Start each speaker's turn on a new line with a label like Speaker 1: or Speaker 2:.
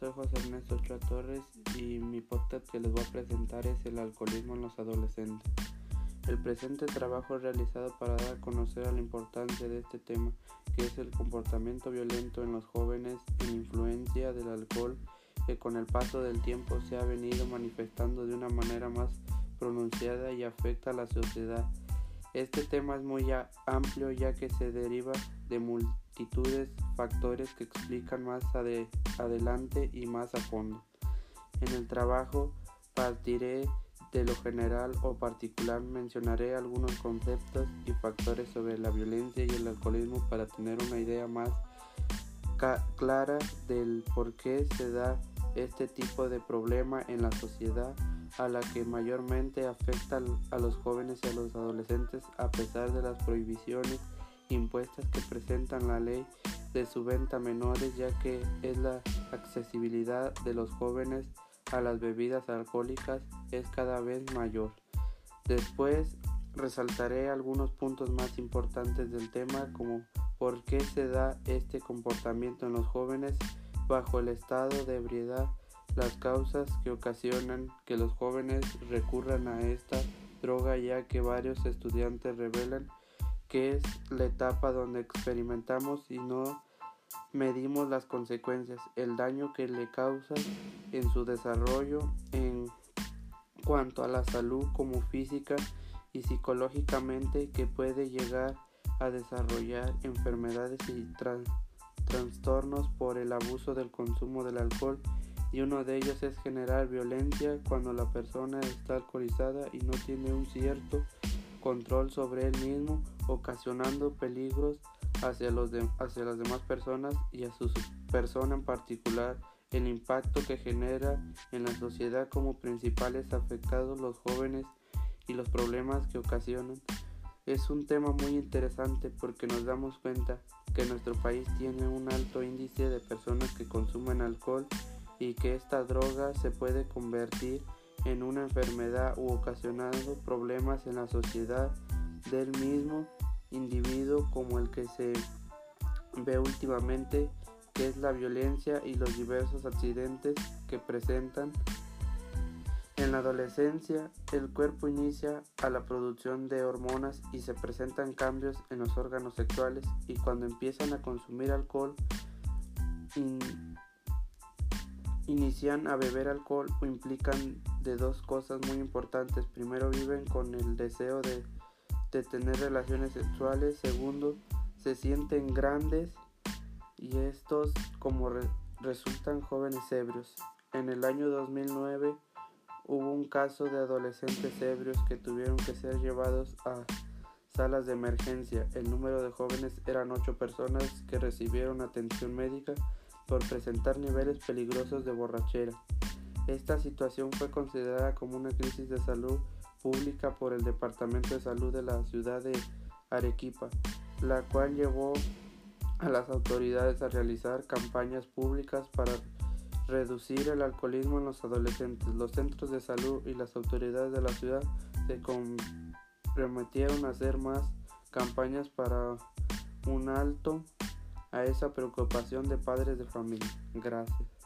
Speaker 1: soy José Ernesto Ochoa Torres y mi podcast que les voy a presentar es el alcoholismo en los adolescentes. El presente trabajo es realizado para dar a conocer a la importancia de este tema, que es el comportamiento violento en los jóvenes en influencia del alcohol, que con el paso del tiempo se ha venido manifestando de una manera más pronunciada y afecta a la sociedad. Este tema es muy amplio ya que se deriva de multitudes factores que explican más adelante y más a fondo. En el trabajo partiré de lo general o particular, mencionaré algunos conceptos y factores sobre la violencia y el alcoholismo para tener una idea más clara del por qué se da este tipo de problema en la sociedad a la que mayormente afecta a los jóvenes y a los adolescentes a pesar de las prohibiciones impuestas que presentan la ley de su venta menores ya que es la accesibilidad de los jóvenes a las bebidas alcohólicas es cada vez mayor. Después resaltaré algunos puntos más importantes del tema como por qué se da este comportamiento en los jóvenes bajo el estado de ebriedad las causas que ocasionan que los jóvenes recurran a esta droga ya que varios estudiantes revelan que es la etapa donde experimentamos y no medimos las consecuencias, el daño que le causa en su desarrollo en cuanto a la salud como física y psicológicamente que puede llegar a desarrollar enfermedades y trastornos por el abuso del consumo del alcohol. Y uno de ellos es generar violencia cuando la persona está alcoholizada y no tiene un cierto control sobre él mismo, ocasionando peligros hacia, los hacia las demás personas y a su persona en particular. El impacto que genera en la sociedad como principales afectados los jóvenes y los problemas que ocasionan. Es un tema muy interesante porque nos damos cuenta que nuestro país tiene un alto índice de personas que consumen alcohol y que esta droga se puede convertir en una enfermedad u ocasionando problemas en la sociedad del mismo individuo como el que se ve últimamente que es la violencia y los diversos accidentes que presentan en la adolescencia. El cuerpo inicia a la producción de hormonas y se presentan cambios en los órganos sexuales y cuando empiezan a consumir alcohol inician a beber alcohol o implican de dos cosas muy importantes. Primero viven con el deseo de, tener relaciones sexuales. Segundo, se sienten grandes y estos como resultan jóvenes ebrios. En el año 2009 hubo un caso de adolescentes ebrios que tuvieron que ser llevados a salas de emergencia. El número de jóvenes eran ocho personas que recibieron atención médica por presentar niveles peligrosos de borrachera. Esta situación fue considerada como una crisis de salud pública por el Departamento de Salud de la ciudad de Arequipa, la cual llevó a las autoridades a realizar campañas públicas para reducir el alcoholismo en los adolescentes. Los centros de salud y las autoridades de la ciudad se comprometieron a hacer más campañas para un alto a esa preocupación de padres de familia. Gracias.